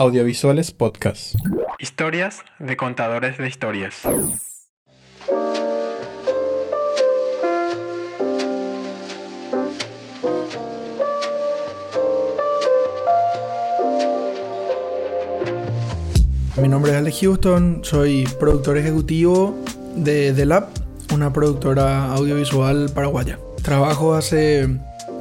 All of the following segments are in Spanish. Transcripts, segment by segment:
Audiovisuales Podcast. Historias de contadores de historias. Mi nombre es Alex Houston, soy productor ejecutivo de The Lab, una productora audiovisual paraguaya. Trabajo hace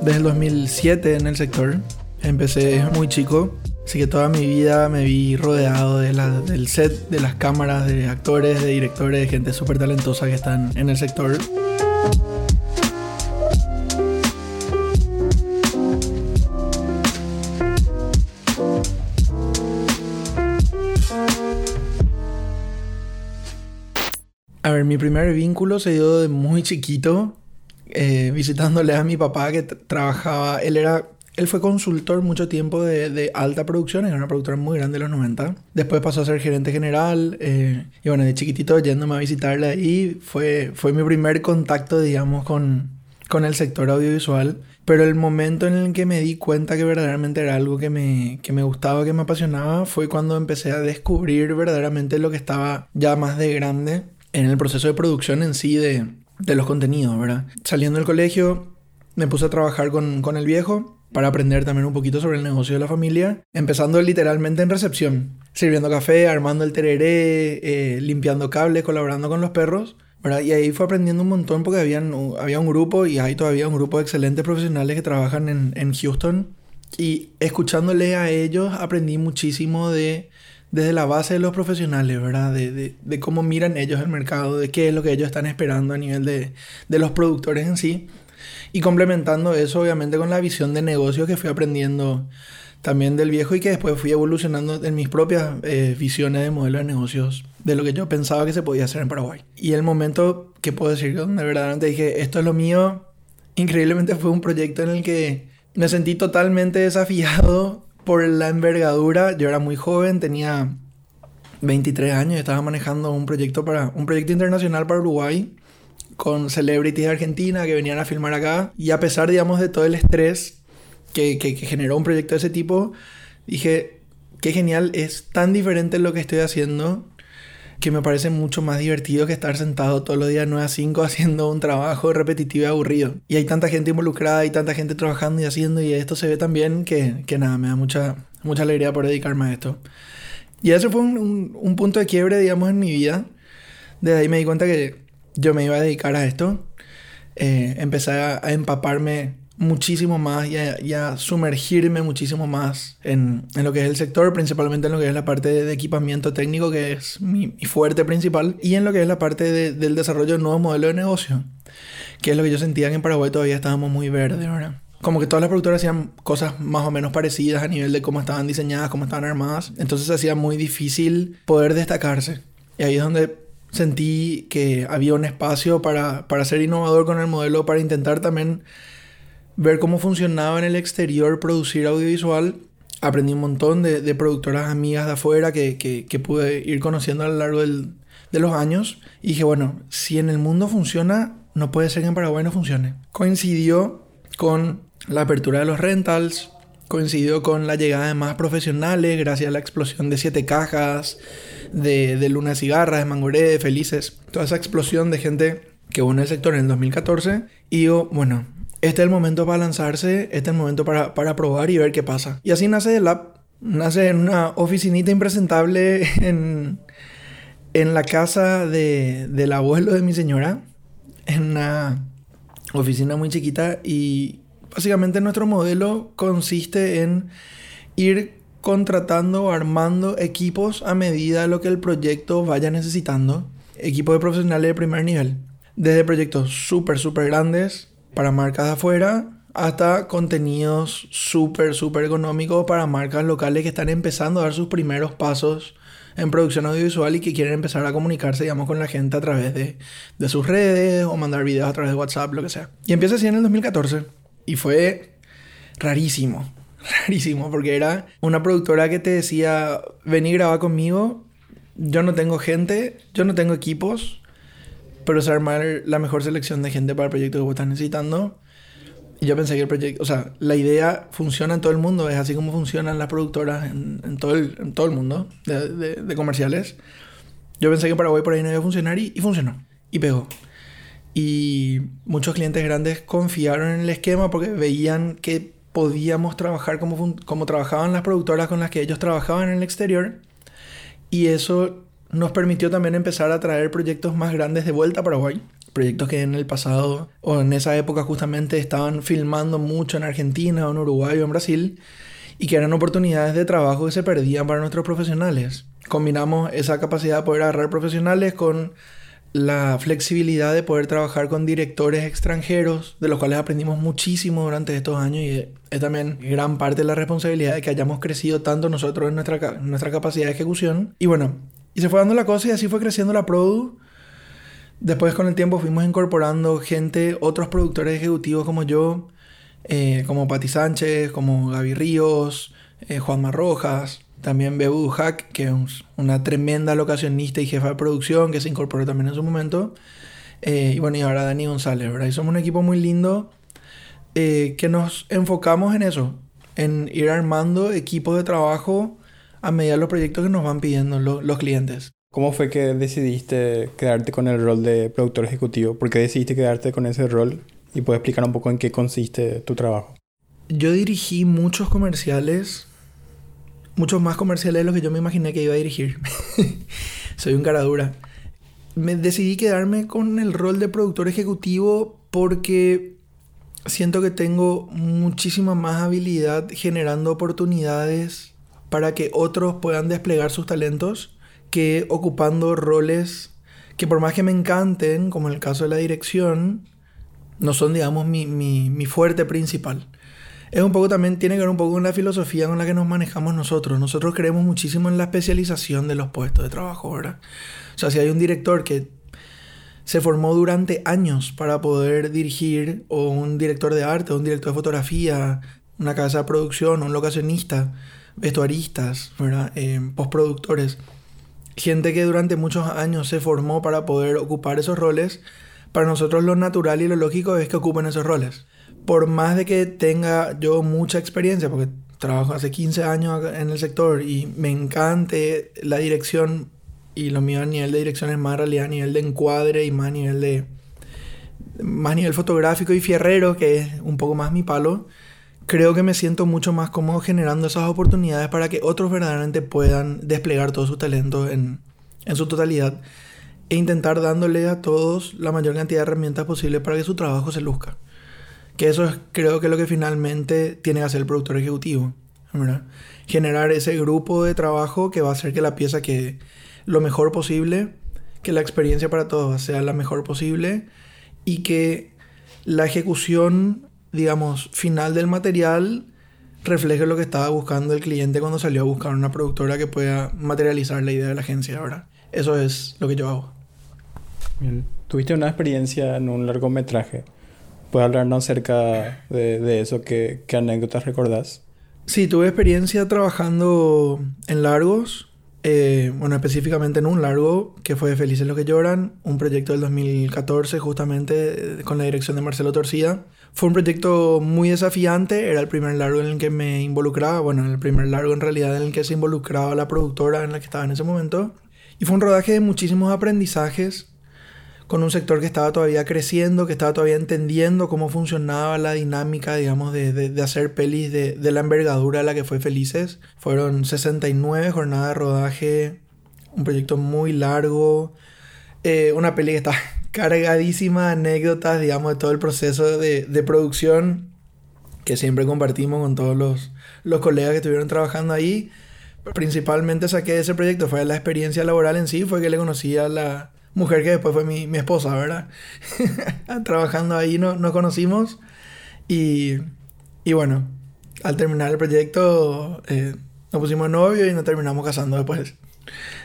desde el 2007 en el sector. Empecé muy chico, así que toda mi vida me vi rodeado de la- del set, de las cámaras, de actores, de directores, de gente súper talentosa que están en el sector. A ver, mi primer vínculo se dio de muy chiquito, eh, visitándole a mi papá que trabajaba, él era, él fue consultor mucho tiempo de, de alta producción, era una productora muy grande de los 90. Después pasó a ser gerente general, eh, y bueno, de chiquitito yéndome a visitarle ahí, fue, fue mi primer contacto, digamos, con, con el sector audiovisual. Pero el momento en el que me di cuenta que verdaderamente era algo que me, que me gustaba, que me apasionaba, fue cuando empecé a descubrir verdaderamente lo que estaba ya más de grande en el proceso de producción en sí de, de los contenidos, ¿verdad? Saliendo del colegio, me puse a trabajar con, con el viejo para aprender también un poquito sobre el negocio de la familia, empezando literalmente en recepción, sirviendo café, armando el tereré, eh, limpiando cables, colaborando con los perros. ¿verdad? Y ahí fue aprendiendo un montón porque habían, había un grupo y hay todavía un grupo de excelentes profesionales que trabajan en, en Houston. Y escuchándole a ellos aprendí muchísimo de desde la base de los profesionales, ¿verdad? De, de, de cómo miran ellos el mercado, de qué es lo que ellos están esperando a nivel de, de los productores en sí. Y complementando eso, obviamente, con la visión de negocio que fui aprendiendo también del viejo y que después fui evolucionando en mis propias eh, visiones de modelo de negocios, de lo que yo pensaba que se podía hacer en Paraguay. Y el momento que puedo decir donde verdaderamente dije, esto es lo mío, increíblemente fue un proyecto en el que me sentí totalmente desafiado por la envergadura. Yo era muy joven, tenía 23 años, estaba manejando un proyecto para un proyecto internacional para Uruguay con celebrities de Argentina que venían a filmar acá y a pesar, digamos, de todo el estrés que, que, que generó un proyecto de ese tipo, dije, qué genial, es tan diferente lo que estoy haciendo que me parece mucho más divertido que estar sentado todos los días 9 a 5 haciendo un trabajo repetitivo y aburrido. Y hay tanta gente involucrada y tanta gente trabajando y haciendo y esto se ve tan bien que, que nada, me da mucha, mucha alegría por dedicarme a esto. Y ese fue un, un, un punto de quiebre, digamos, en mi vida. Desde ahí me di cuenta que yo me iba a dedicar a esto. Eh, empecé a, empaparme muchísimo más y a, sumergirme muchísimo más en, en, lo que es el sector, principalmente en lo que es la parte de, equipamiento técnico, que es mi, fuerte principal, y en lo que es la parte de, del desarrollo de nuevos modelos de negocio, que es lo que yo sentía que en Paraguay todavía estábamos muy verdes, ¿verdad? Como que todas las productoras hacían cosas más o menos parecidas a nivel de cómo estaban diseñadas, cómo estaban armadas, entonces hacía muy difícil poder destacarse. Y ahí es donde sentí que había un espacio para, para ser innovador con el modelo, para intentar también ver cómo funcionaba en el exterior producir audiovisual. Aprendí un montón de, de productoras amigas de afuera que, que, pude ir conociendo a lo largo del, de los años. Y dije, bueno, si en el mundo funciona, no puede ser que en Paraguay no funcione. Coincidió con la apertura de los rentals, coincidió con la llegada de más profesionales gracias a la explosión de siete cajas, de, de Luna Cigarra, de Mangoré, de Felices. Toda esa explosión de gente que hubo el sector en el 2014. Y digo, bueno, este es el momento para lanzarse, este es el momento para, para probar y ver qué pasa. Y así nace el app. Nace en una oficinita impresentable en, en la casa de, del abuelo de mi señora. En una oficina muy chiquita. Y básicamente nuestro modelo consiste en ir contratando o armando equipos a medida de lo que el proyecto vaya necesitando. Equipos de profesionales de primer nivel. Desde proyectos súper, súper grandes para marcas de afuera hasta contenidos súper, súper económicos para marcas locales que están empezando a dar sus primeros pasos en producción audiovisual y que quieren empezar a comunicarse, digamos, con la gente a través de, de sus redes o mandar videos a través de WhatsApp, lo que sea. Y empieza así en el 2014 y fue rarísimo, rarísimo, porque era una productora que te decía, vení graba conmigo, yo no tengo gente, yo no tengo equipos, pero es armar la mejor selección de gente para el proyecto que vos estás necesitando. Y yo pensé que el proyecto, o sea, la idea funciona en todo el mundo, es así como funcionan las productoras en, todo, el, en todo el mundo de, comerciales. Yo pensé que Paraguay por ahí no iba a funcionar y, y funcionó. Y pegó. Y muchos clientes grandes confiaron en el esquema porque veían que podíamos trabajar como, como trabajaban las productoras con las que ellos trabajaban en el exterior. Y eso nos permitió también empezar a traer proyectos más grandes de vuelta a Paraguay. Proyectos que en el pasado o en esa época justamente estaban filmando mucho en Argentina o en Uruguay o en Brasil y que eran oportunidades de trabajo que se perdían para nuestros profesionales. Combinamos esa capacidad de poder agarrar profesionales con la flexibilidad de poder trabajar con directores extranjeros, de los cuales aprendimos muchísimo durante estos años y es también gran parte de la responsabilidad de que hayamos crecido tanto nosotros en nuestra, nuestra capacidad de ejecución. Y bueno, y se fue dando la cosa y así fue creciendo la Produ. Después con el tiempo fuimos incorporando gente, otros productores ejecutivos como yo, eh, como Pati Sánchez, como Gaby Ríos, eh, Juan Rojas, también Bebu Hack, que es una tremenda locacionista y jefa de producción que se incorporó también en su momento. Eh, y bueno, y ahora Dani González, ¿verdad? Y somos un equipo muy lindo eh, que nos enfocamos en eso, en ir armando equipos de trabajo a medida de los proyectos que nos van pidiendo los clientes. ¿Cómo fue que decidiste quedarte con el rol de productor ejecutivo? ¿Por qué decidiste quedarte con ese rol? Y puedes explicar un poco en qué consiste tu trabajo. Yo dirigí muchos comerciales muchos más comerciales de los que yo me imaginé que iba a dirigir. Soy un cara dura. Me decidí quedarme con el rol de productor ejecutivo porque siento que tengo muchísima más habilidad generando oportunidades para que otros puedan desplegar sus talentos que ocupando roles que por más que me encanten, como en el caso de la dirección, no son, digamos, mi, mi, mi fuerte principal es un poco también, tiene que ver un poco con la filosofía con la que nos manejamos nosotros. Nosotros creemos muchísimo en la especialización de los puestos de trabajo, ¿verdad? O sea, si hay un director que se formó durante años para poder dirigir, o un director de arte, o un director de fotografía, una casa de producción, un locacionista, vestuaristas, ¿verdad? Eh, postproductores, gente que durante muchos años se formó para poder ocupar esos roles, para nosotros lo natural y lo lógico es que ocupen esos roles por más de que tenga yo mucha experiencia, porque trabajo hace 15 años en el sector y me encante la dirección y lo mío a nivel de dirección es más realidad a nivel de encuadre y más a nivel de más nivel fotográfico y fierrero que es un poco más mi palo creo que me siento mucho más cómodo generando esas oportunidades para que otros verdaderamente puedan desplegar todo su talento en, en su totalidad e intentar dándole a todos la mayor cantidad de herramientas posible para que su trabajo se luzca. Que eso es, creo que lo que finalmente tiene que hacer el productor ejecutivo. Generar ese grupo de trabajo que va a hacer que la pieza quede lo mejor posible, que la experiencia para todos sea la mejor posible y que la ejecución, digamos, final del material refleje lo que estaba buscando el cliente cuando salió a buscar una productora que pueda materializar la idea de la agencia ahora. Eso es lo que yo hago. ¿Tuviste una experiencia en un largometraje? ¿Puedes hablarnos acerca de, eso? ¿Qué, anécdotas recordás? Sí, tuve experiencia trabajando en largos. Eh, bueno, específicamente en un largo que fue Felices los que lloran, un proyecto del 2014 justamente eh, con la dirección de Marcelo Torcida. Fue un proyecto muy desafiante, era el primer largo en el que me involucraba, bueno, el primer largo en realidad en el que se involucraba la productora en la que estaba en ese momento. Y fue un rodaje de muchísimos aprendizajes, con un sector que estaba todavía creciendo, que estaba todavía entendiendo cómo funcionaba la dinámica, digamos, de, de, hacer pelis de, de, la envergadura a la que fue Felices. Fueron 69 jornadas de rodaje, un proyecto muy largo, eh, una peli que está cargadísima de anécdotas, digamos, de todo el proceso de, producción que siempre compartimos con todos los, los colegas que estuvieron trabajando ahí. Principalmente saqué de ese proyecto, fue la experiencia laboral en sí, fue que le conocí a la, mujer que después fue mi, mi esposa, ¿verdad? Trabajando ahí no, nos conocimos y, y, bueno, al terminar el proyecto eh, nos pusimos novio y nos terminamos casando después.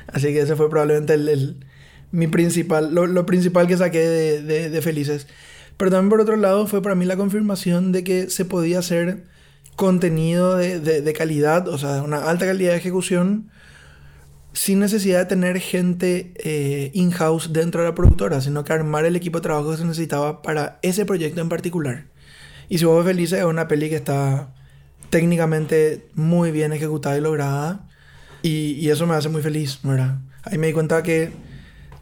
Así que ese fue probablemente el, mi principal, lo, principal que saqué de, de, de Felices. Pero también por otro lado fue para mí la confirmación de que se podía hacer contenido de, de, de, calidad, o sea, una alta calidad de ejecución, sin necesidad de tener gente eh, in-house dentro de la productora, sino que armar el equipo de trabajo que se necesitaba para ese proyecto en particular. Y si vos ves Felices, es una peli que está técnicamente muy bien ejecutada y lograda. Y, eso me hace muy feliz, ¿verdad? Ahí me di cuenta que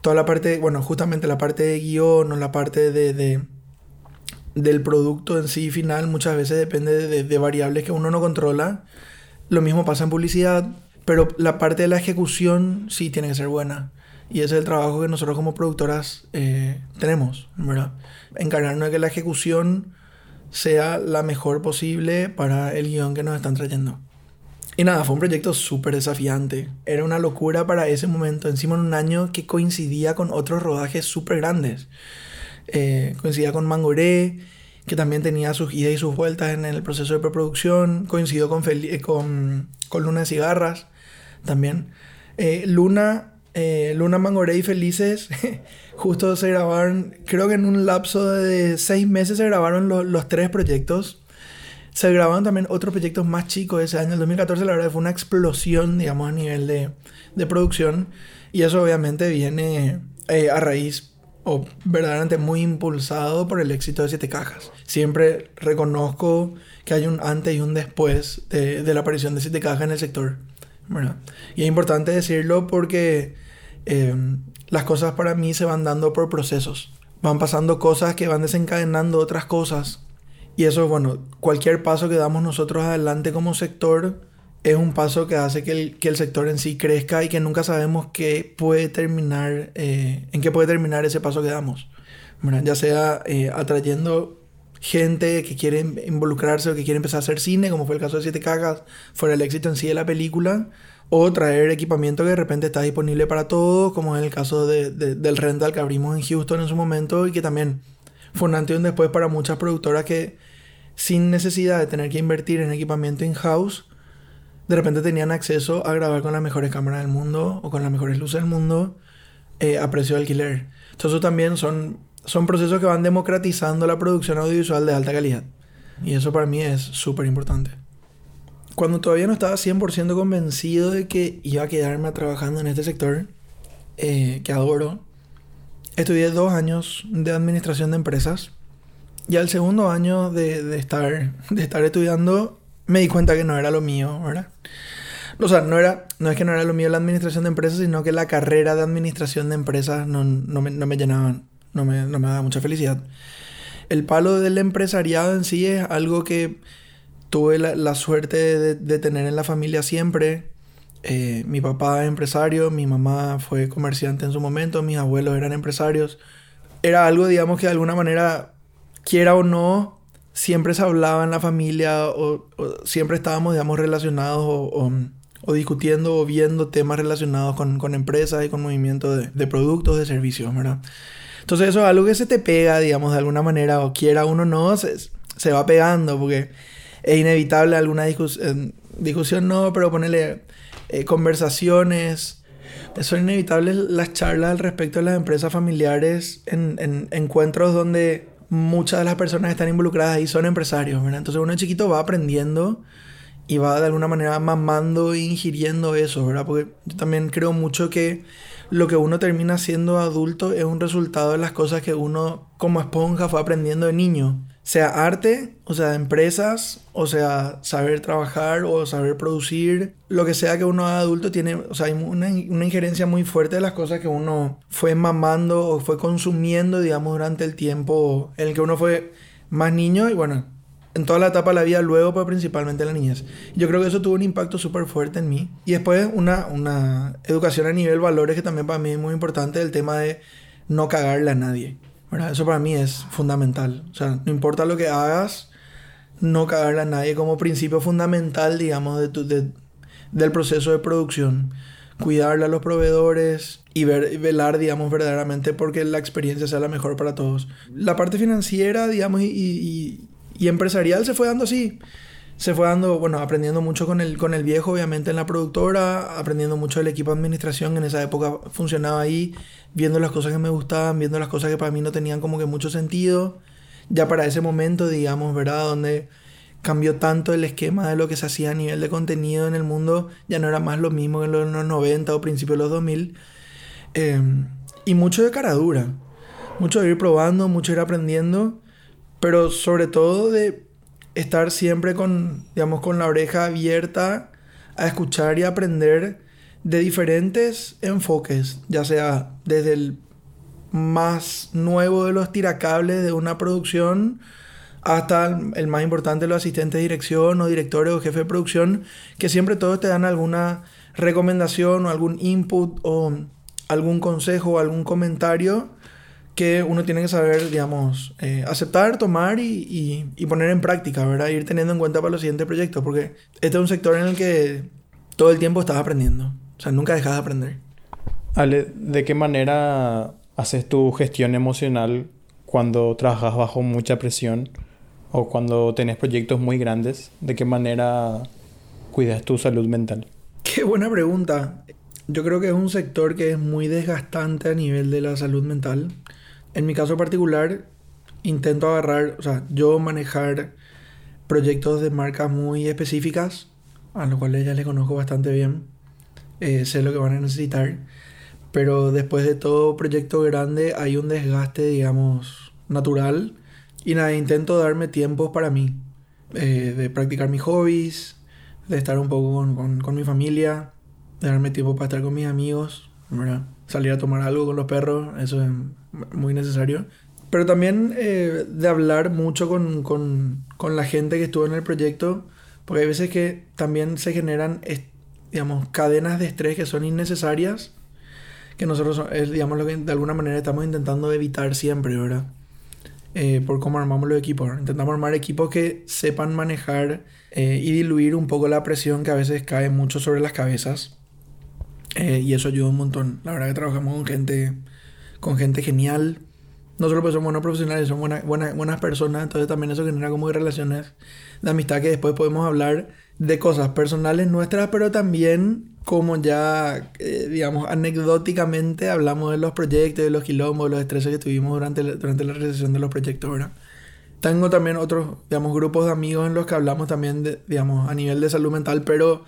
toda la parte, bueno, justamente la parte de guion o la parte de, de del producto en sí final muchas veces depende de, de, variables que uno no controla. Lo mismo pasa en publicidad, pero la parte de la ejecución sí tiene que ser buena. Y ese es el trabajo que nosotros como productoras eh, tenemos, ¿verdad? Encargarnos de que la ejecución sea la mejor posible para el guion que nos están trayendo. Y nada, fue un proyecto súper desafiante. Era una locura para ese momento, encima en un año que coincidía con otros rodajes súper grandes. Eh, coincidía con Mangoré, que también tenía sus idas y sus vueltas en el proceso de preproducción. Coincidió con, eh, con, con Luna de Cigarras también. Eh, Luna, eh, Luna Mangoré y Felices, justo se grabaron, creo que en un lapso de seis meses se grabaron los tres proyectos. Se grabaron también otros proyectos más chicos ese año. El 2014 la verdad fue una explosión, digamos, a nivel de, de producción. Y eso obviamente viene eh, a raíz o verdaderamente muy impulsado por el éxito de Siete Cajas. Siempre reconozco que hay un antes y un después de, de la aparición de Siete Cajas en el sector. Bueno, y es importante decirlo porque eh, las cosas para mí se van dando por procesos. Van pasando cosas que van desencadenando otras cosas y eso, bueno, cualquier paso que damos nosotros adelante como sector es un paso que hace que el, que el sector en sí crezca y que nunca sabemos qué puede terminar, eh, en qué puede terminar ese paso que damos. Ya sea eh, atrayendo gente que quiere involucrarse o que quiere empezar a hacer cine, como fue el caso de Siete Cagas, fuera el éxito en sí de la película, o traer equipamiento que de repente está disponible para todos, como es el caso de, del rental que abrimos en Houston en su momento y que también fue un antes un después para muchas productoras que sin necesidad de tener que invertir en equipamiento in-house, de repente tenían acceso a grabar con las mejores cámaras del mundo o con las mejores luces del mundo eh, a precio de alquiler. Entonces también son, son procesos que van democratizando la producción audiovisual de alta calidad. Y eso para mí es súper importante. Cuando todavía no estaba 100% convencido de que iba a quedarme trabajando en este sector, eh, que adoro, Estudié dos años de administración de empresas y al segundo año de, estar, de estar estudiando me di cuenta que no era lo mío, ¿verdad? O sea, no, era, no es que no era lo mío la administración de empresas, sino que la carrera de administración de empresas no, no, me, no me, llenaban, no me, no me daba mucha felicidad. El palo del empresariado en sí es algo que tuve la, la suerte de, de, tener en la familia siempre. Eh, mi papá es empresario, mi mamá fue comerciante en su momento, mis abuelos eran empresarios. Era algo, digamos, que de alguna manera, quiera o no, siempre se hablaba en la familia o, siempre estábamos, digamos, relacionados o, o, discutiendo o viendo temas relacionados con, con empresas y con movimientos de, de, productos, de servicios, ¿verdad? Entonces eso es algo que se te pega, digamos, de alguna manera, o quiera uno no, se, se va pegando, porque es inevitable alguna discusión, discusión no, pero ponerle eh, conversaciones. Son inevitables las charlas al respecto de las empresas familiares en, en, encuentros donde muchas de las personas están involucradas ahí son empresarios, ¿verdad? Entonces uno chiquito va aprendiendo y va de alguna manera mamando e ingiriendo eso, ¿verdad? Porque yo también creo mucho que lo que uno termina siendo adulto es un resultado de las cosas que uno como esponja fue aprendiendo de niño. Sea arte, o sea, empresas, o sea, saber trabajar o saber producir, lo que sea que uno haga adulto tiene, o sea, hay una, una, injerencia muy fuerte de las cosas que uno fue mamando o fue consumiendo, digamos, durante el tiempo en el que uno fue más niño y bueno, en toda la etapa de la vida luego, pero principalmente en la niñez. Yo creo que eso tuvo un impacto súper fuerte en mí. Y después una, una educación a nivel valores que también para mí es muy importante, el tema de no cagarle a nadie. Eso para mí es fundamental. O sea, no importa lo que hagas, no cagarle a nadie como principio fundamental, digamos, de tu, de, del proceso de producción. Cuidarle a los proveedores y, ver, velar, digamos, verdaderamente porque la experiencia sea la mejor para todos. La parte financiera, digamos, y, y, y empresarial se fue dando así se fue dando, bueno, aprendiendo mucho con el, con el viejo, obviamente, en la productora, aprendiendo mucho del equipo de administración, en esa época funcionaba ahí, viendo las cosas que me gustaban, viendo las cosas que para mí no tenían como que mucho sentido. Ya para ese momento, digamos, ¿verdad? Donde cambió tanto el esquema de lo que se hacía a nivel de contenido en el mundo, ya no era más lo mismo que en los 90 o principios de los 2000. Eh, y mucho de cara dura, mucho de ir probando, mucho de ir aprendiendo pero sobre todo de estar siempre con, digamos, con la oreja abierta a escuchar y aprender de diferentes enfoques, ya sea desde el más nuevo de los tiracables de una producción hasta el más importante, los asistentes de dirección o directores o jefe de producción, que siempre todos te dan alguna recomendación o algún input o algún consejo o algún comentario que uno tiene que saber, digamos, eh, aceptar, tomar y, y, poner en práctica, ¿verdad? Ir teniendo en cuenta para los siguientes proyectos, porque este es un sector en el que todo el tiempo estás aprendiendo, o sea, nunca dejas de aprender. Ale, ¿de qué manera haces tu gestión emocional cuando trabajas bajo mucha presión o cuando tenés proyectos muy grandes? ¿De qué manera cuidas tu salud mental? Qué buena pregunta. Yo creo que es un sector que es muy desgastante a nivel de la salud mental. En mi caso particular, intento agarrar, o sea, yo manejar proyectos de marcas muy específicas, a los cuales ya les conozco bastante bien, eh, sé lo que van a necesitar, pero después de todo proyecto grande hay un desgaste, digamos, natural, y nada, intento darme tiempos para mí, eh, de practicar mis hobbies, de estar un poco con, con, mi familia, de darme tiempo para estar con mis amigos, ¿verdad? Salir a tomar algo con los perros, eso es muy necesario. Pero también eh, de hablar mucho con, con, con, la gente que estuvo en el proyecto, porque hay veces que también se generan, digamos, cadenas de estrés que son innecesarias, que nosotros, es, digamos, lo que de alguna manera estamos intentando evitar siempre, ¿verdad? Eh, por cómo armamos los equipos. Intentamos armar equipos que sepan manejar eh, y diluir un poco la presión que a veces cae mucho sobre las cabezas. Eh, y eso ayuda un montón. La verdad que trabajamos con gente, con gente genial. No solo porque son buenos profesionales, son buenas, buenas, buenas personas. Entonces también eso genera como relaciones de amistad que después podemos hablar de cosas personales nuestras, pero también como ya, eh, digamos, anecdóticamente hablamos de los proyectos, de los quilombos, de los estreses que tuvimos durante, durante la realización de los proyectos, ¿verdad? Tengo también otros, digamos, grupos de amigos en los que hablamos también, de, digamos, a nivel de salud mental, pero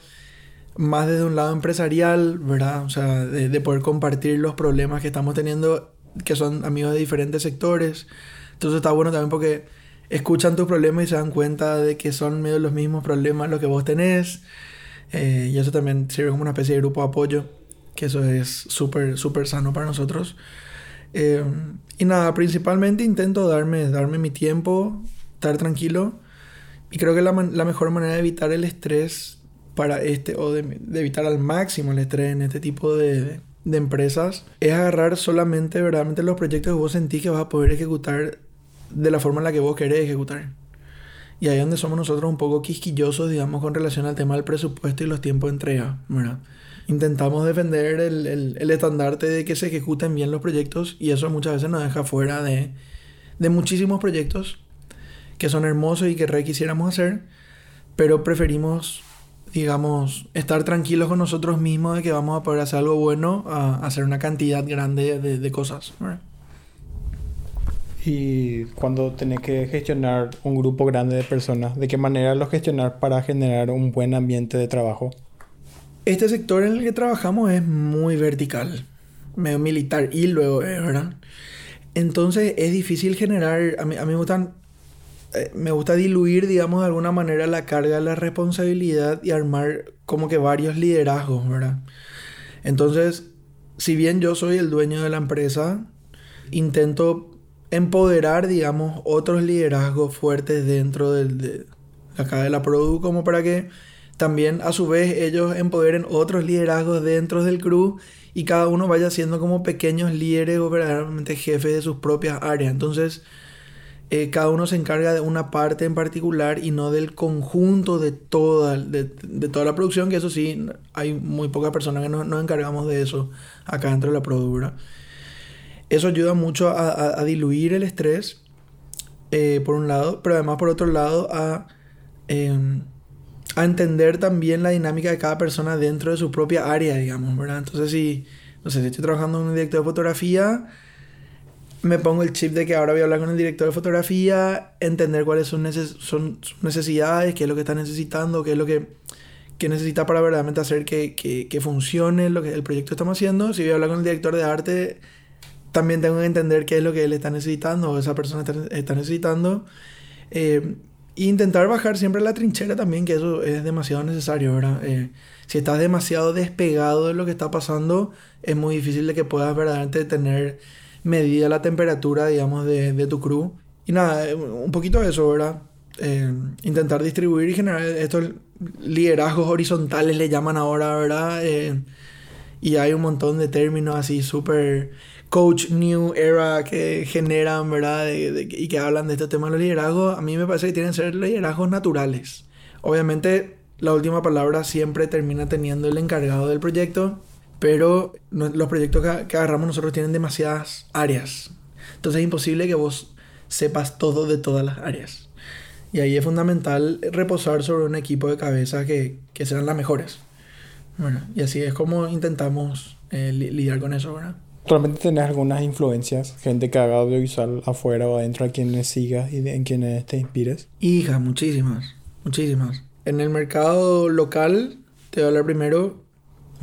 más desde un lado empresarial, ¿verdad? O sea, de, poder compartir los problemas que estamos teniendo, que son amigos de diferentes sectores. Entonces está bueno también porque escuchan tus problemas y se dan cuenta de que son medio los mismos problemas los que vos tenés. Eh, y eso también sirve como una especie de grupo de apoyo, que eso es súper, súper sano para nosotros. Eh, y nada, principalmente intento darme, darme mi tiempo, estar tranquilo. Y creo que la, la mejor manera de evitar el estrés para este, o de, evitar al máximo el estrés en este tipo de, de, empresas, es agarrar solamente verdaderamente los proyectos que vos sentís que vas a poder ejecutar de la forma en la que vos querés ejecutar. Y ahí es donde somos nosotros un poco quisquillosos, digamos, con relación al tema del presupuesto y los tiempos de entrega, ¿verdad? Intentamos defender el, el, el estandarte de que se ejecuten bien los proyectos y eso muchas veces nos deja fuera de, de muchísimos proyectos que son hermosos y que re quisiéramos hacer, pero preferimos digamos, estar tranquilos con nosotros mismos de que vamos a poder hacer algo bueno a hacer una cantidad grande de, de cosas. Y cuando tenés que gestionar un grupo grande de personas, ¿de qué manera lo gestionar para generar un buen ambiente de trabajo? Este sector en el que trabajamos es muy vertical, medio militar y luego, ¿verdad? Entonces es difícil generar, a mí, a mí me gustan eh, me gusta diluir, digamos, de alguna manera la carga de la responsabilidad y armar como que varios liderazgos, ¿verdad? Entonces, si bien yo soy el dueño de la empresa, intento empoderar, digamos, otros liderazgos fuertes dentro del, de acá de la Produ, como para que también a su vez ellos empoderen otros liderazgos dentro del crew y cada uno vaya siendo como pequeños líderes o verdaderamente jefes de sus propias áreas. Entonces, eh, cada uno se encarga de una parte en particular y no del conjunto de toda, de, toda la producción, que eso sí, hay muy pocas personas que nos, encargamos de eso acá dentro de la productora. Eso ayuda mucho a, diluir el estrés, eh, por un lado, pero además por otro lado a, em, a entender también la dinámica de cada persona dentro de su propia área, digamos, ¿verdad? Entonces si, no si estoy trabajando en un director de fotografía, me pongo el chip de que ahora voy a hablar con el director de fotografía, entender cuáles son, son sus necesidades, qué es lo que está necesitando, qué es lo que, que necesita para verdaderamente hacer que, que, que, funcione lo que el proyecto estamos haciendo. Si voy a hablar con el director de arte, también tengo que entender qué es lo que él está necesitando o esa persona está, está necesitando. Eh, e intentar bajar siempre la trinchera también, que eso es demasiado necesario, ¿verdad? Eh, si estás demasiado despegado de lo que está pasando, es muy difícil de que puedas verdaderamente tener medida la temperatura, digamos, de, de tu crew. Y nada, un poquito de eso, ¿verdad? Eh, intentar distribuir y generar estos liderazgos horizontales, le llaman ahora, ¿verdad? Eh, y hay un montón de términos así súper coach new era que generan, ¿verdad? Y que hablan de este tema de los liderazgos. A mí me parece que tienen que ser liderazgos naturales. Obviamente, la última palabra siempre termina teniendo el encargado del proyecto, pero los proyectos que, que agarramos nosotros tienen demasiadas áreas. Entonces es imposible que vos sepas todo de todas las áreas. Y ahí es fundamental reposar sobre un equipo de cabeza que, que sean las mejores. Bueno, y así es como intentamos eh, li- lidiar con eso, ¿verdad? ¿Realmente tenés algunas influencias? Gente que haga audiovisual afuera o adentro a quienes sigas y de- en quienes te inspires. Hija, muchísimas, muchísimas. En el mercado local, te voy a hablar primero,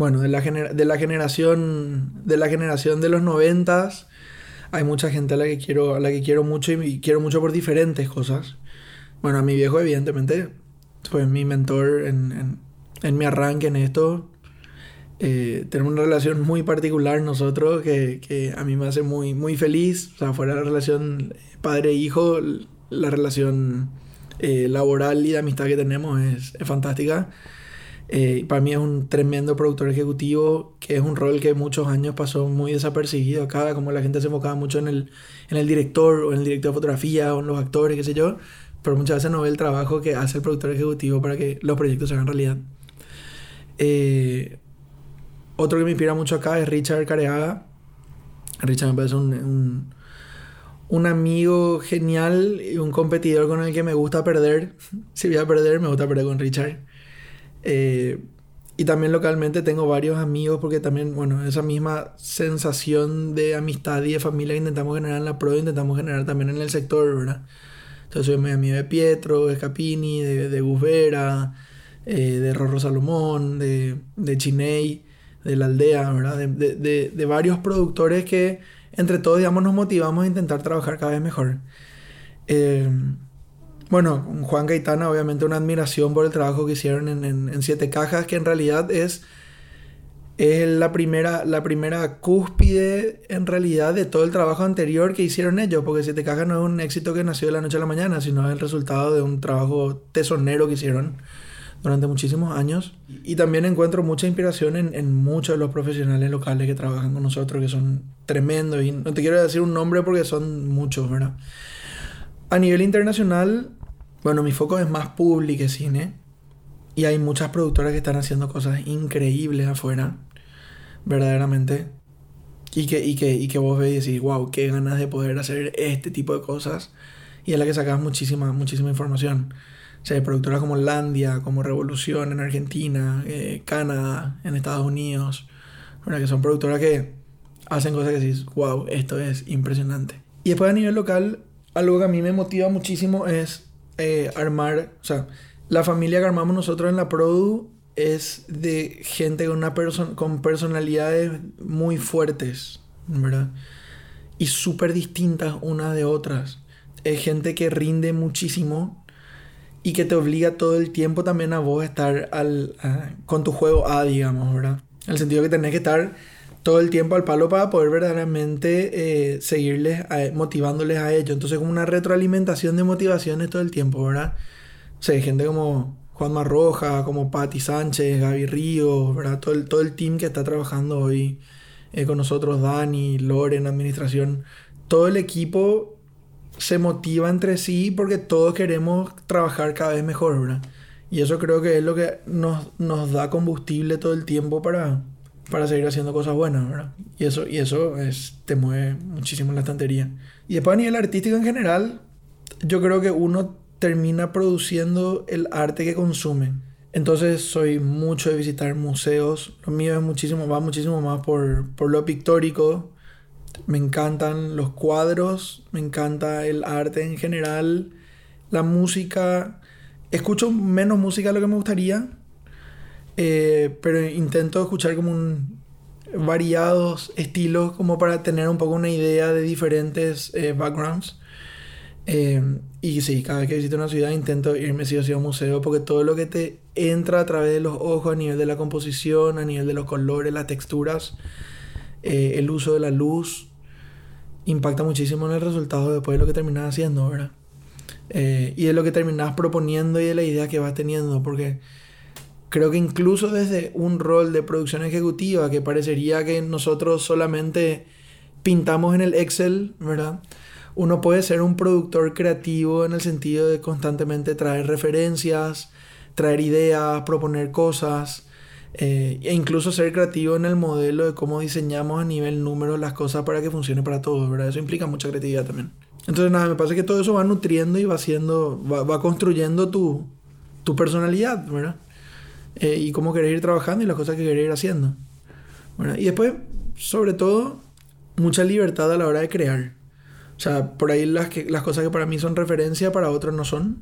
bueno, de la, gener- de la generación de la generación de los noventas. Hay mucha gente a la que quiero, a la que quiero mucho y, quiero mucho por diferentes cosas. Bueno, a mi viejo, evidentemente, fue mi mentor en, en- en mi arranque en esto. Eh, tenemos una relación muy particular nosotros que, que a mí me hace muy, muy feliz. O sea, fuera la relación padre-hijo, la relación eh, laboral y de amistad que tenemos es, es fantástica. Eh, para mí es un tremendo productor ejecutivo, que es un rol que muchos años pasó muy desapercibido acá, como la gente se enfocaba mucho en el, en el director o en el director de fotografía o en los actores, qué sé yo, pero muchas veces no ve el trabajo que hace el productor ejecutivo para que los proyectos se hagan realidad. Eh, otro que me inspira mucho acá es Richard Careaga. Richard me parece un, un, un amigo genial y un competidor con el que me gusta perder. Si voy a perder, me gusta perder con Richard. Eh, y también localmente tengo varios amigos porque también, bueno, esa misma sensación de amistad y de familia que intentamos generar en la pro, intentamos generar también en el sector, ¿verdad? Entonces soy muy amigo de Pietro, de Scapini, de, de Gus Vera, eh, de Rorro Salomón, de, de Chiney, de la aldea, ¿verdad? De- de- de varios productores que entre todos, digamos, nos motivamos a intentar trabajar cada vez mejor. Eh, bueno, Juan Gaitana, obviamente una admiración por el trabajo que hicieron en, en- en Siete Cajas, que en realidad es, es la, primera, la primera cúspide en realidad de todo el trabajo anterior que hicieron ellos, porque Siete Cajas no es un éxito que nació de la noche a la mañana, sino es el resultado de un trabajo tesonero que hicieron durante muchísimos años. Y también encuentro mucha inspiración en, en muchos de los profesionales locales que trabajan con nosotros, que son tremendos. Y no te quiero decir un nombre porque son muchos, ¿verdad? A nivel internacional, bueno, mi foco es más public que cine. Y hay muchas productoras que están haciendo cosas increíbles afuera, verdaderamente. Y que, y que, y que vos ves y decís, wow, qué ganas de poder hacer este tipo de cosas. Y es la que sacas muchísima, muchísima información. O sea, hay productoras como Landia, como Revolución en Argentina, eh, Canadá en Estados Unidos, que son productoras que hacen cosas que decís, wow, esto es impresionante. Y después a nivel local, algo que a mí me motiva muchísimo es eh, armar, o sea, la familia que armamos nosotros en la Produ es de gente con, una perso- con personalidades muy fuertes, ¿verdad? Y súper distintas unas de otras. Es gente que rinde muchísimo y que te obliga todo el tiempo también a vos estar al, con tu juego A, digamos, ¿verdad? El sentido que tenés que estar todo el tiempo al palo para poder verdaderamente eh, seguirles, motivándoles a ellos. Entonces, como una retroalimentación de motivaciones todo el tiempo, ¿verdad? O sea, hay gente como Juan Marroja, como Patti Sánchez, Gaby Ríos, ¿verdad? Todo el, todo el team que está trabajando hoy eh, con nosotros, Dani, Loren, administración. Todo el equipo se motiva entre sí porque todos queremos trabajar cada vez mejor, ¿verdad? Y eso creo que es lo que nos, nos da combustible todo el tiempo para, para seguir haciendo cosas buenas, ¿verdad? Y eso, y eso es, te mueve muchísimo en la estantería. Y después a nivel artístico en general, yo creo que uno termina produciendo el arte que consume. Entonces soy mucho de visitar museos. Lo mío es muchísimo, va muchísimo más por, por lo pictórico. Me encantan los cuadros, me encanta el arte en general, la música. Escucho menos música de lo que me gustaría, eh, pero intento escuchar como un, variados estilos como para tener un poco una idea de diferentes eh, backgrounds. Eh, y sí, cada vez que visito una ciudad intento irme sí o sí un museo porque todo lo que te entra a través de los ojos a nivel de la composición, a nivel de los colores, las texturas, el uso de la luz, impacta muchísimo en el resultado después de lo que terminas haciendo, ¿verdad? Y de lo que terminas proponiendo y de la idea que vas teniendo, porque creo que incluso desde un rol de producción ejecutiva, que parecería que nosotros solamente pintamos en el Excel, ¿verdad? Uno puede ser un productor creativo en el sentido de constantemente traer referencias, traer ideas, proponer cosas, eh, e incluso ser creativo en el modelo de cómo diseñamos a nivel número las cosas para que funcione para todos, ¿verdad? Eso implica mucha creatividad también. Entonces, nada, me parece que todo eso va nutriendo y va haciendo, va, construyendo tu, tu, personalidad, ¿verdad? Eh, y cómo querés ir trabajando y las cosas que querés ir haciendo. Y después, sobre todo, mucha libertad a la hora de crear. O sea, por ahí las, que, las cosas que para mí son referencia, para otros no son.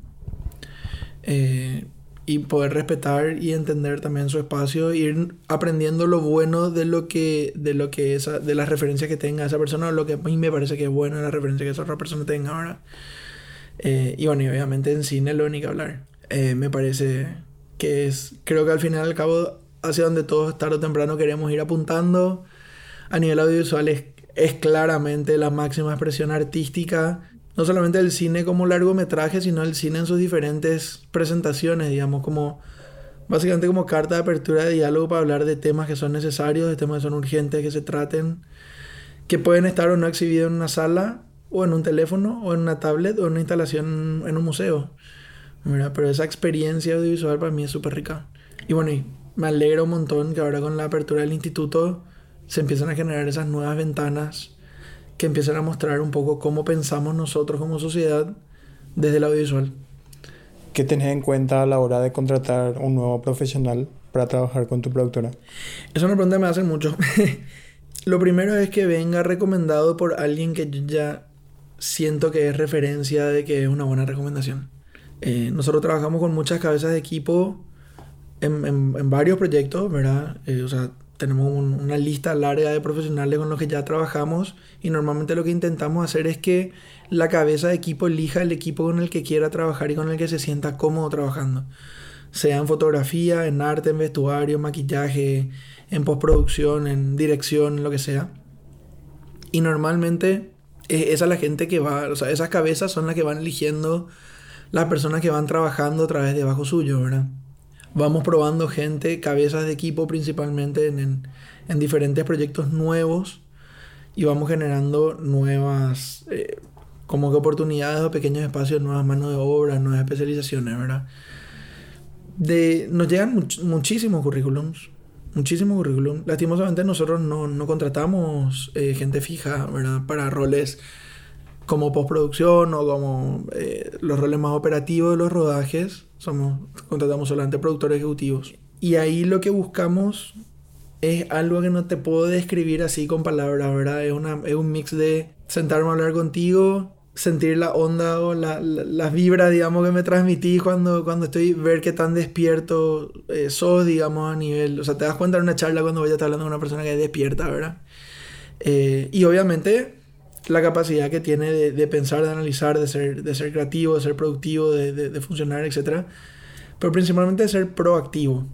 Eh, y poder respetar y entender también su espacio, ir aprendiendo lo bueno de lo que, de lo que esa, de las referencias que tenga esa persona, lo que a mí me parece que es bueno la referencia que esa otra persona tenga ahora. Eh, y bueno, y obviamente en cine lo único que hablar. Me parece que es, creo que al final al cabo, hacia donde todos tarde o temprano queremos ir apuntando, a nivel audiovisual es, claramente la máxima expresión artística no solamente el cine como largometraje, sino el cine en sus diferentes presentaciones, digamos, como básicamente como carta de apertura de diálogo para hablar de temas que son necesarios, de temas que son urgentes, que se traten, que pueden estar o no exhibidos en una sala, o en un teléfono, o en una tablet, o en una instalación en un museo. Pero esa experiencia audiovisual para mí es súper rica. Y bueno, y me alegra un montón que ahora con la apertura del instituto se empiezan a generar esas nuevas ventanas que empiecen a mostrar un poco cómo pensamos nosotros como sociedad desde el audiovisual. ¿Qué tenés en cuenta a la hora de contratar un nuevo profesional para trabajar con tu productora? Es una pregunta que me hacen mucho. Lo primero es que venga recomendado por alguien que yo ya siento que es referencia de que es una buena recomendación. Eh, nosotros trabajamos con muchas cabezas de equipo en, en, varios proyectos, ¿verdad? Eh, o sea, tenemos una lista larga de profesionales con los que ya trabajamos y normalmente lo que intentamos hacer es que la cabeza de equipo elija el equipo con el que quiera trabajar y con el que se sienta cómodo trabajando. Sea en fotografía, en arte, en vestuario, maquillaje, en postproducción, en dirección, lo que sea. Y normalmente esa es la gente que va, o sea, esas cabezas son las que van eligiendo las personas que van trabajando a través de bajo suyo, ¿verdad? vamos probando gente, cabezas de equipo principalmente en, en, diferentes proyectos nuevos y vamos generando nuevas, eh, como que oportunidades o pequeños espacios, nuevas manos de obra, nuevas especializaciones, ¿verdad? De, nos llegan muchísimos currículums, muchísimos currículums. Lastimosamente nosotros no, no contratamos eh, gente fija, ¿verdad? Para roles como postproducción o como eh, los roles más operativos de los rodajes, somos, contratamos solamente productores ejecutivos. Y ahí lo que buscamos es algo que no te puedo describir así con palabras, ¿verdad? Es, una, es un mix de sentarme a hablar contigo, sentir la onda o las la, vibras, digamos, que me transmitís cuando, cuando estoy, ver qué tan despierto eh, sos, digamos, a nivel... O sea, te das cuenta en una charla cuando voy a estar hablando con una persona que es despierta, ¿verdad? Eh, y obviamente la capacidad que tiene de, pensar, de analizar, de ser, de ser creativo, de ser productivo, de, funcionar, etc. Pero principalmente de ser proactivo,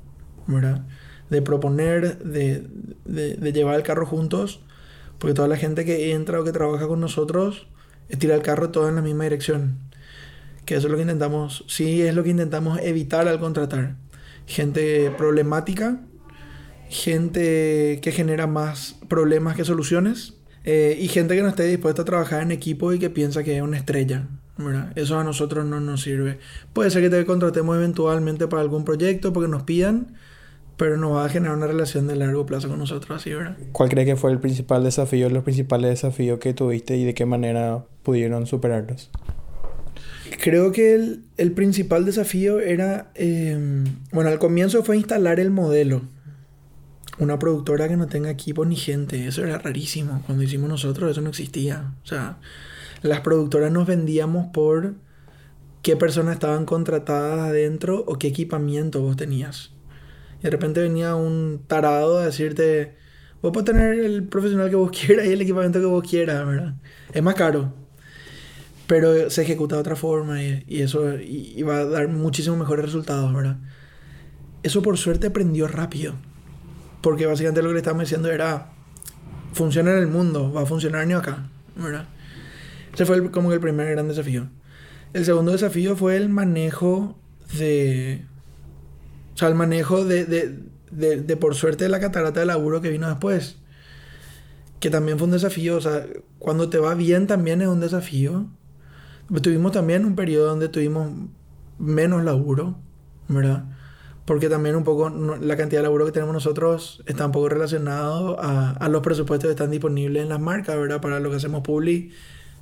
¿verdad? De proponer, de, llevar el carro juntos, porque toda la gente que entra o que trabaja con nosotros tira el carro todo en la misma dirección. Que eso es lo que intentamos, sí es lo que intentamos evitar al contratar. Gente problemática, gente que genera más problemas que soluciones eh, y gente que no esté dispuesta a trabajar en equipo y que piensa que es una estrella. Eso a nosotros no nos sirve. Puede ser que te contratemos eventualmente para algún proyecto porque nos pidan, pero no va a generar una relación de largo plazo con nosotros así, ¿verdad? ¿Cuál crees que fue el principal desafío, los principales desafíos que tuviste y de qué manera pudieron superarlos? Creo que el, el principal desafío era, eh, bueno, al comienzo fue instalar el modelo una productora que no tenga equipo ni gente. Eso era rarísimo. Cuando hicimos nosotros, eso no existía. O sea, las productoras nos vendíamos por qué personas estaban contratadas adentro o qué equipamiento vos tenías. Y de repente venía un tarado a decirte, Vos podés tener el profesional que vos quieras y el equipamiento que vos quieras, ¿verdad? Es más caro. Pero se ejecuta de otra forma y, y eso y, a dar muchísimos mejores resultados, ¿verdad? Eso por suerte aprendió rápido. Porque básicamente lo que le estábamos diciendo era, funciona en el mundo, va a funcionar ni acá, ¿verdad? Ese fue como el primer gran desafío. El segundo desafío fue el manejo de... O sea, el manejo de, de, de, de, por suerte la catarata de laburo que vino después. Que también fue un desafío. O sea, cuando te va bien también es un desafío. Tuvimos también un periodo donde tuvimos menos laburo, ¿verdad? Porque también un poco la cantidad de laburo que tenemos nosotros está un poco relacionado a, a los presupuestos que están disponibles en las marcas, ¿verdad? Para lo que hacemos public,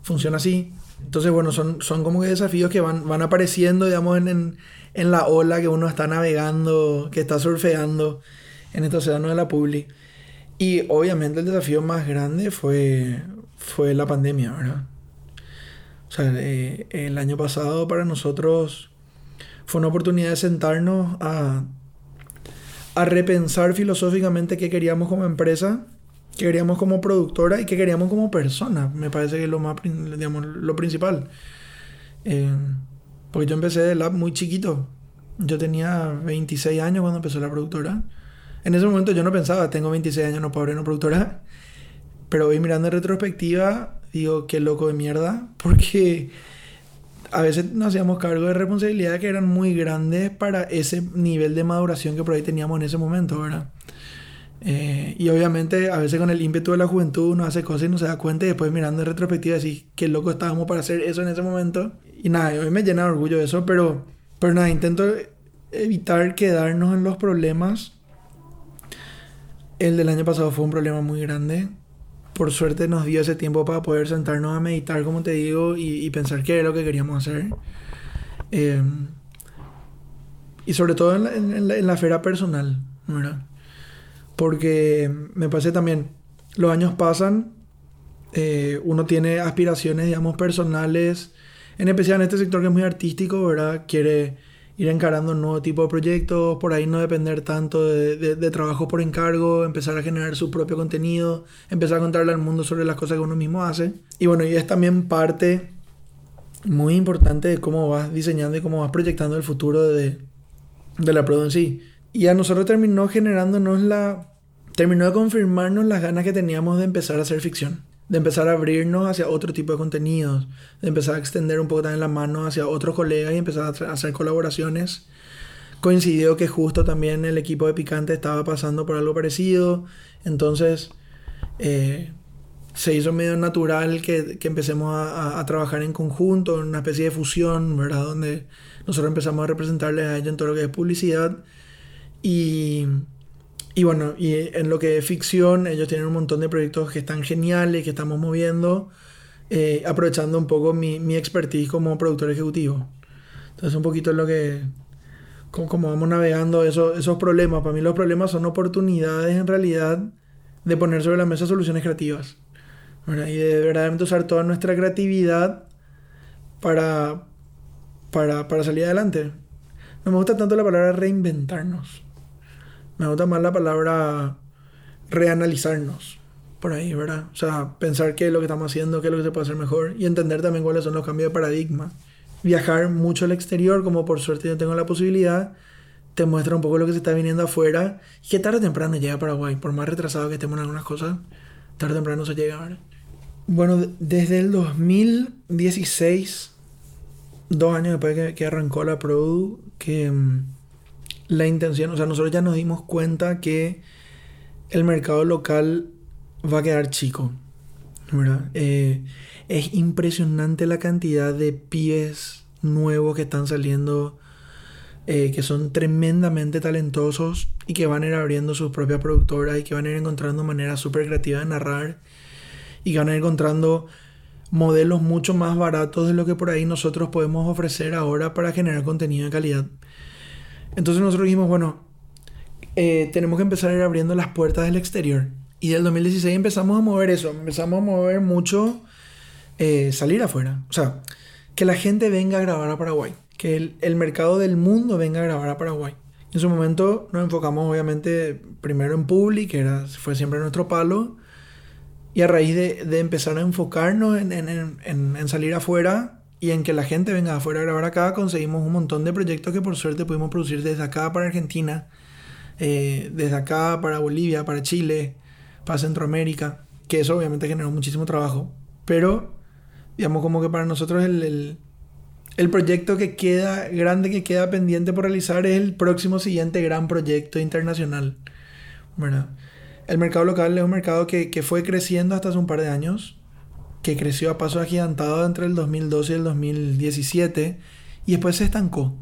funciona así. Entonces, bueno, son, son como que desafíos que van, van apareciendo, digamos, en, en, en la ola que uno está navegando, que está surfeando en este océano de la public. Y obviamente el desafío más grande fue, fue la pandemia, ¿verdad? O sea, eh, el año pasado para nosotros fue una oportunidad de sentarnos a, a repensar filosóficamente qué queríamos como empresa, qué queríamos como productora y qué queríamos como persona. Me parece que es lo más, digamos, lo principal. Eh, porque yo empecé de lab muy chiquito. Yo tenía 26 años cuando empezó la productora. En ese momento yo no pensaba, tengo 26 años, no puedo abrir una productora. Pero hoy mirando en retrospectiva, digo, qué loco de mierda. Porque a veces nos hacíamos cargo de responsabilidades que eran muy grandes para ese nivel de maduración que por ahí teníamos en ese momento, ¿verdad? Eh, y obviamente a veces con el ímpetu de la juventud uno hace cosas y no se da cuenta y después mirando en retrospectiva decís qué loco estábamos para hacer eso en ese momento. Y nada, mí me llena de orgullo eso, pero, pero nada, intento evitar quedarnos en los problemas. El del año pasado fue un problema muy grande. Por suerte nos dio ese tiempo para poder sentarnos a meditar, como te digo, y, pensar qué era lo que queríamos hacer. Eh, y sobre todo en la, en la, esfera personal, ¿verdad? Porque me parece también, los años pasan, eh, uno tiene aspiraciones, digamos, personales, en especial en este sector que es muy artístico, ¿verdad? Quiere ir encarando un nuevo tipo de proyectos, por ahí no depender tanto de, de, de trabajo por encargo, empezar a generar su propio contenido, empezar a contarle al mundo sobre las cosas que uno mismo hace. Y bueno, y es también parte muy importante de cómo vas diseñando y cómo vas proyectando el futuro de, de la Prodo en sí. Y a nosotros terminó generándonos la... Terminó de confirmarnos las ganas que teníamos de empezar a hacer ficción. De empezar a abrirnos hacia otro tipo de contenidos. De empezar a extender un poco también la mano hacia otros colegas y empezar a hacer colaboraciones. Coincidió que justo también el equipo de Picante estaba pasando por algo parecido. Entonces... Eh, se hizo medio natural que, que empecemos a, a, trabajar en conjunto, en una especie de fusión, ¿verdad? Donde nosotros empezamos a representarles a ellos en todo lo que es publicidad. Y, y bueno, y en lo que es ficción, ellos tienen un montón de proyectos que están geniales, que estamos moviendo, eh, aprovechando un poco mi, mi, expertise como productor ejecutivo. Entonces, un poquito es lo que. Como, como vamos navegando eso, esos problemas. Para mí, los problemas son oportunidades en realidad de poner sobre la mesa soluciones creativas. ¿verdad? Y de verdaderamente usar toda nuestra creatividad para, para, para salir adelante. No me gusta tanto la palabra reinventarnos. Me gusta más la palabra reanalizarnos. Por ahí, ¿verdad? O sea, pensar qué es lo que estamos haciendo, qué es lo que se puede hacer mejor y entender también cuáles son los cambios de paradigma. Viajar mucho al exterior, como por suerte yo tengo la posibilidad, te muestra un poco lo que se está viniendo afuera y que tarde o temprano llega a Paraguay. Por más retrasado que estemos en algunas cosas, tarde o temprano se llega, ¿verdad? Bueno, desde el 2016, dos años después que, que arrancó la Pro, que um, la intención, o sea, nosotros ya nos dimos cuenta que el mercado local va a quedar chico. Eh, es impresionante la cantidad de pibes nuevos que están saliendo, eh, que son tremendamente talentosos y que van a ir abriendo sus propias productoras y que van a ir encontrando maneras súper creativas de narrar y que van a ir encontrando modelos mucho más baratos de lo que por ahí nosotros podemos ofrecer ahora para generar contenido de calidad. Entonces nosotros dijimos, bueno, eh, tenemos que empezar a ir abriendo las puertas del exterior. Y del 2016 empezamos a mover eso, empezamos a mover mucho eh, salir afuera. O sea, que la gente venga a grabar a Paraguay, que el, mercado del mundo venga a grabar a Paraguay. En su momento nos enfocamos obviamente primero en Publi, que era, fue siempre nuestro palo, y a raíz de, de empezar a enfocarnos en, en, en, en, salir afuera y en que la gente venga afuera a grabar acá, conseguimos un montón de proyectos que por suerte pudimos producir desde acá para Argentina, eh, desde acá para Bolivia, para Chile, para Centroamérica, que eso obviamente generó muchísimo trabajo, pero digamos como que para nosotros el, el, proyecto que queda grande, que queda pendiente por realizar es el próximo siguiente gran proyecto internacional, ¿verdad? El mercado local es un mercado que, que, fue creciendo hasta hace un par de años, que creció a paso agigantado entre el 2012 y el 2017 y después se estancó.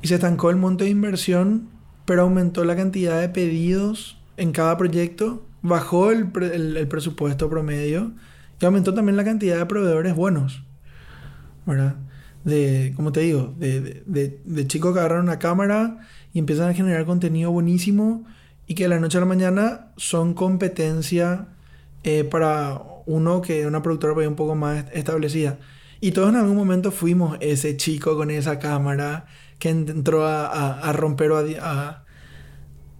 Y se estancó el monto de inversión, pero aumentó la cantidad de pedidos en cada proyecto, bajó el, presupuesto promedio y aumentó también la cantidad de proveedores buenos. ¿Verdad? De, como te digo, de, de, de chicos que agarran una cámara y empiezan a generar contenido buenísimo y que de la noche a la mañana son competencia eh, para uno que una productora un poco más establecida. Y todos en algún momento fuimos ese chico con esa cámara que entró a, romper o a,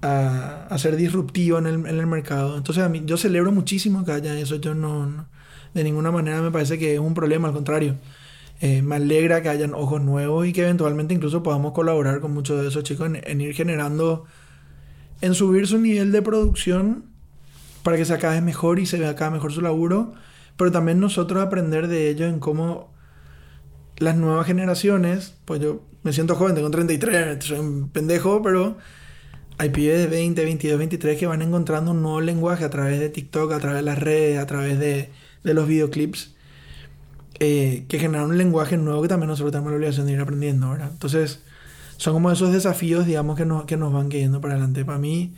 a, ser disruptivo en el, en el, mercado. Entonces a mí, yo celebro muchísimo que haya eso. Yo no, de ninguna manera me parece que es un problema, al contrario. Eh, me alegra que hayan ojos nuevos y que eventualmente incluso podamos colaborar con muchos de esos chicos en ir generando en subir su nivel de producción para que se acabe mejor y se vea cada mejor su laburo, pero también nosotros aprender de ellos en cómo las nuevas generaciones, pues yo me siento joven, tengo 33, soy un pendejo, pero hay pibes de 20, 22, 23 que van encontrando un nuevo lenguaje a través de TikTok, a través de las redes, a través de, de los videoclips, eh, que generan un lenguaje nuevo que también nosotros tenemos la obligación de ir aprendiendo, ¿verdad? Entonces, son como esos desafíos, digamos, que nos, que nos van yendo para adelante. Para mí,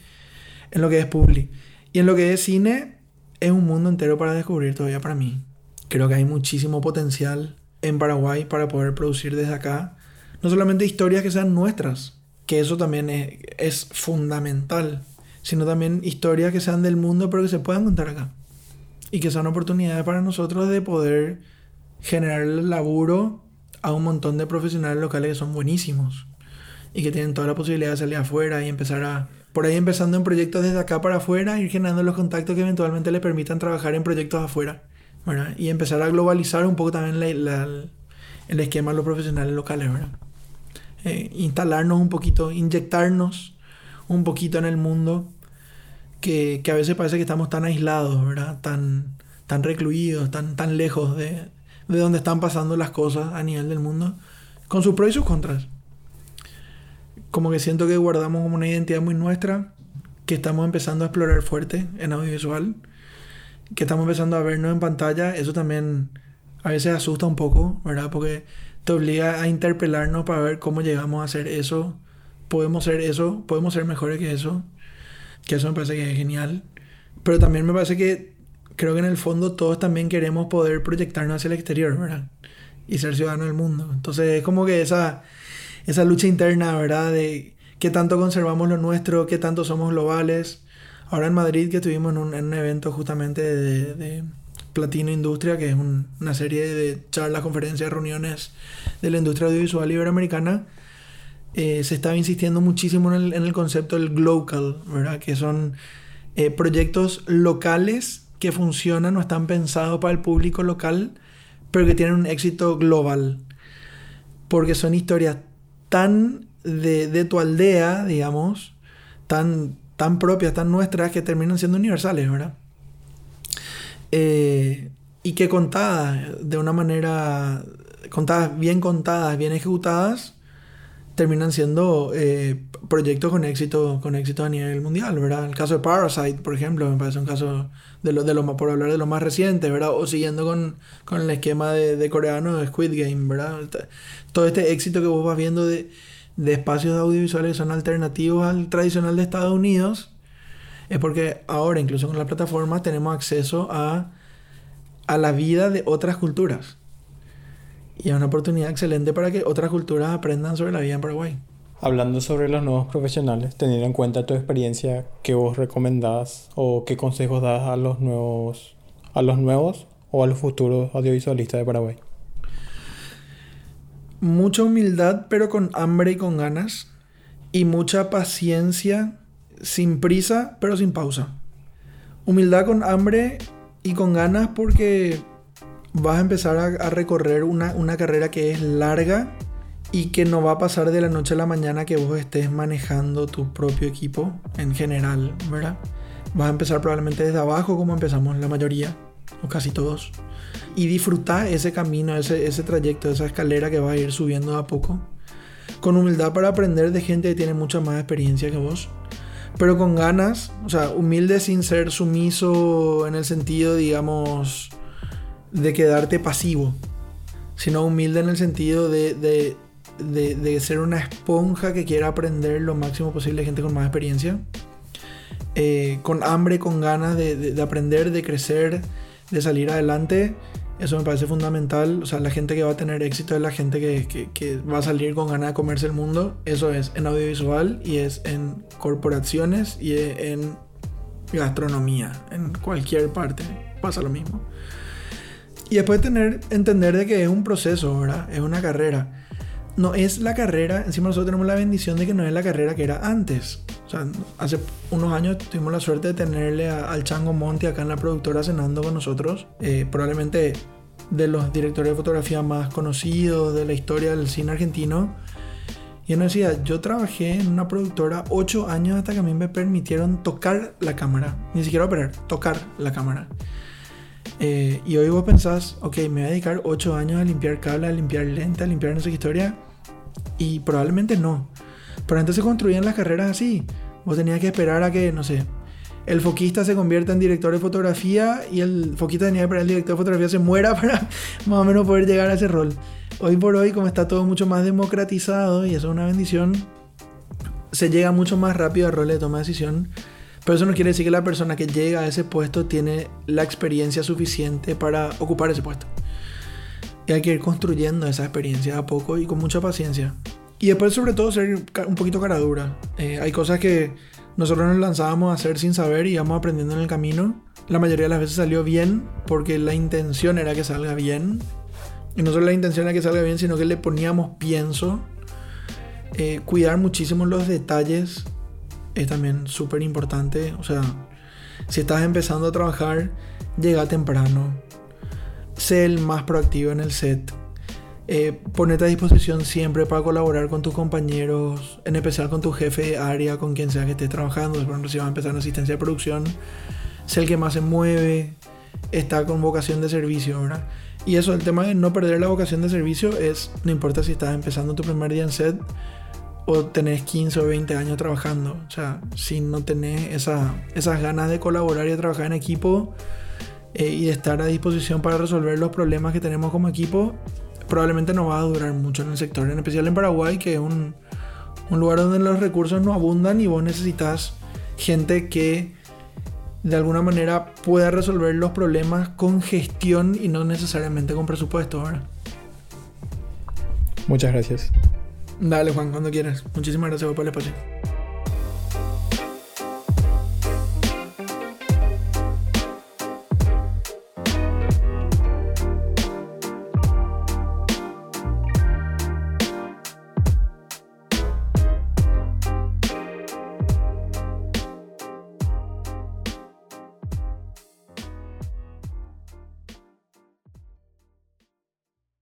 en lo que es publi. Y en lo que es cine, es un mundo entero para descubrir todavía para mí. Creo que hay muchísimo potencial en Paraguay para poder producir desde acá. No solamente historias que sean nuestras, que eso también es, es fundamental, sino también historias que sean del mundo, pero que se puedan contar acá. Y que sean oportunidades para nosotros de poder generar el laburo a un montón de profesionales locales que son buenísimos y que tienen toda la posibilidad de salir afuera y empezar a, por ahí empezando en proyectos desde acá para afuera, ir generando los contactos que eventualmente les permitan trabajar en proyectos afuera, ¿verdad? Y empezar a globalizar un poco también la, el esquema de los profesionales locales, ¿verdad? Eh, instalarnos un poquito, inyectarnos un poquito en el mundo que, que, a veces parece que estamos tan aislados, ¿verdad? Tan, tan recluidos, tan, tan lejos de, de donde están pasando las cosas a nivel del mundo, con sus pros y sus contras como que siento que guardamos una identidad muy nuestra, que estamos empezando a explorar fuerte en audiovisual, que estamos empezando a vernos en pantalla, eso también a veces asusta un poco, ¿verdad? Porque te obliga a interpelarnos para ver cómo llegamos a hacer eso, podemos ser eso, podemos ser mejores que eso, que eso me parece que es genial, pero también me parece que creo que en el fondo todos también queremos poder proyectarnos hacia el exterior, ¿verdad? Y ser ciudadanos del mundo. Entonces es como que esa esa lucha interna, ¿verdad? De qué tanto conservamos lo nuestro, qué tanto somos globales. Ahora en Madrid que estuvimos en un, en un evento justamente de, de, Platino Industria, que es un, una serie de charlas, conferencias, reuniones de la industria audiovisual iberoamericana, eh, se estaba insistiendo muchísimo en el, en el concepto del global, ¿verdad? Que son eh, proyectos locales que funcionan o están pensados para el público local, pero que tienen un éxito global. Porque son historias tan de, tu aldea, digamos, tan, tan propias, tan nuestras, que terminan siendo universales, ¿verdad? Eh, y que contadas de una manera, contadas, bien contadas, bien ejecutadas, terminan siendo eh, proyectos con éxito, con éxito a nivel mundial, ¿verdad? El caso de Parasite, por ejemplo, me parece un caso de lo, de lo por hablar de lo más reciente, ¿verdad? O siguiendo con, con el esquema de, coreano de Squid Game, ¿verdad? Todo este éxito que vos vas viendo de, de espacios audiovisuales que son alternativos al tradicional de Estados Unidos, es porque ahora, incluso con la plataforma, tenemos acceso a, a la vida de otras culturas. Y es una oportunidad excelente para que otras culturas aprendan sobre la vida en Paraguay. Hablando sobre los nuevos profesionales, teniendo en cuenta tu experiencia, ¿qué vos recomendás o qué consejos das a los nuevos, a los nuevos o a los futuros audiovisualistas de Paraguay? Mucha humildad, pero con hambre y con ganas. y mucha paciencia, sin prisa, pero sin pausa. Humildad con hambre y con ganas porque vas a empezar a, recorrer una, una carrera que es larga y que no va a pasar de la noche a la mañana que vos estés manejando tu propio equipo en general, ¿verdad? Vas a empezar probablemente desde abajo como empezamos la mayoría o casi todos y disfrutar ese camino, ese, ese trayecto, esa escalera que va a ir subiendo a poco con humildad para aprender de gente que tiene mucha más experiencia que vos pero con ganas, o sea, humilde sin ser sumiso en el sentido, digamos, de quedarte pasivo, sino humilde en el sentido de, de, de, ser una esponja que quiera aprender lo máximo posible de gente con más experiencia, eh, con hambre, con ganas de, aprender, de crecer, de salir adelante. Eso me parece fundamental. O sea, la gente que va a tener éxito es la gente que, que, que, va a salir con ganas de comerse el mundo. Eso es en audiovisual y es en corporaciones y en gastronomía. En cualquier parte pasa lo mismo. Y después tener, entender de que es un proceso, ¿verdad? Es una carrera. No es la carrera, encima nosotros tenemos la bendición de que no es la carrera que era antes. O sea, hace unos años tuvimos la suerte de tenerle al Chango Monti acá en la productora cenando con nosotros. Eh, probablemente de los directores de fotografía más conocidos de la historia del cine argentino. Y él nos decía, yo trabajé en una productora ocho años hasta que a mí me permitieron tocar la cámara. Ni siquiera operar, tocar la cámara. Eh, y hoy vos pensás, ok, me voy a dedicar 8 años a limpiar cable, a limpiar lente, a limpiar no sé qué historia. Y probablemente no. Pero antes se construían las carreras así. Vos tenías que esperar a que, no sé, el foquista se convierta en director de fotografía y el foquista tenía que esperar el director de fotografía se muera para más o menos poder llegar a ese rol. Hoy por hoy, como está todo mucho más democratizado y eso es una bendición, se llega mucho más rápido al rol de toma de decisión pero eso no quiere decir que la persona que llega a ese puesto tiene la experiencia suficiente para ocupar ese puesto. Y hay que ir construyendo esa experiencia a poco y con mucha paciencia. Y después sobre todo ser un poquito cara dura. Eh, hay cosas que nosotros nos lanzábamos a hacer sin saber y íbamos aprendiendo en el camino. La mayoría de las veces salió bien porque la intención era que salga bien. Y no solo la intención era que salga bien, sino que le poníamos pienso. Eh, cuidar muchísimo los detalles es también súper importante. O sea, si estás empezando a trabajar, llega temprano. Sé el más proactivo en el set. Eh, ponete a disposición siempre para colaborar con tus compañeros, en especial con tu jefe de área, con quien sea que estés trabajando. Por ejemplo, si vas a empezar en asistencia de producción, sé el que más se mueve, está con vocación de servicio, ¿verdad? Y eso, el tema de no perder la vocación de servicio es, no importa si estás empezando tu primer día en set, o tenés 15 o 20 años trabajando. O sea, si no tenés esa, esas ganas de colaborar y de trabajar en equipo eh, y de estar a disposición para resolver los problemas que tenemos como equipo, probablemente no va a durar mucho en el sector, en especial en Paraguay, que es un, un lugar donde los recursos no abundan y vos necesitas gente que de alguna manera pueda resolver los problemas con gestión y no necesariamente con presupuesto. Muchas gracias. Dale, Juan, cuando quieras. Muchísimas gracias por el espacio.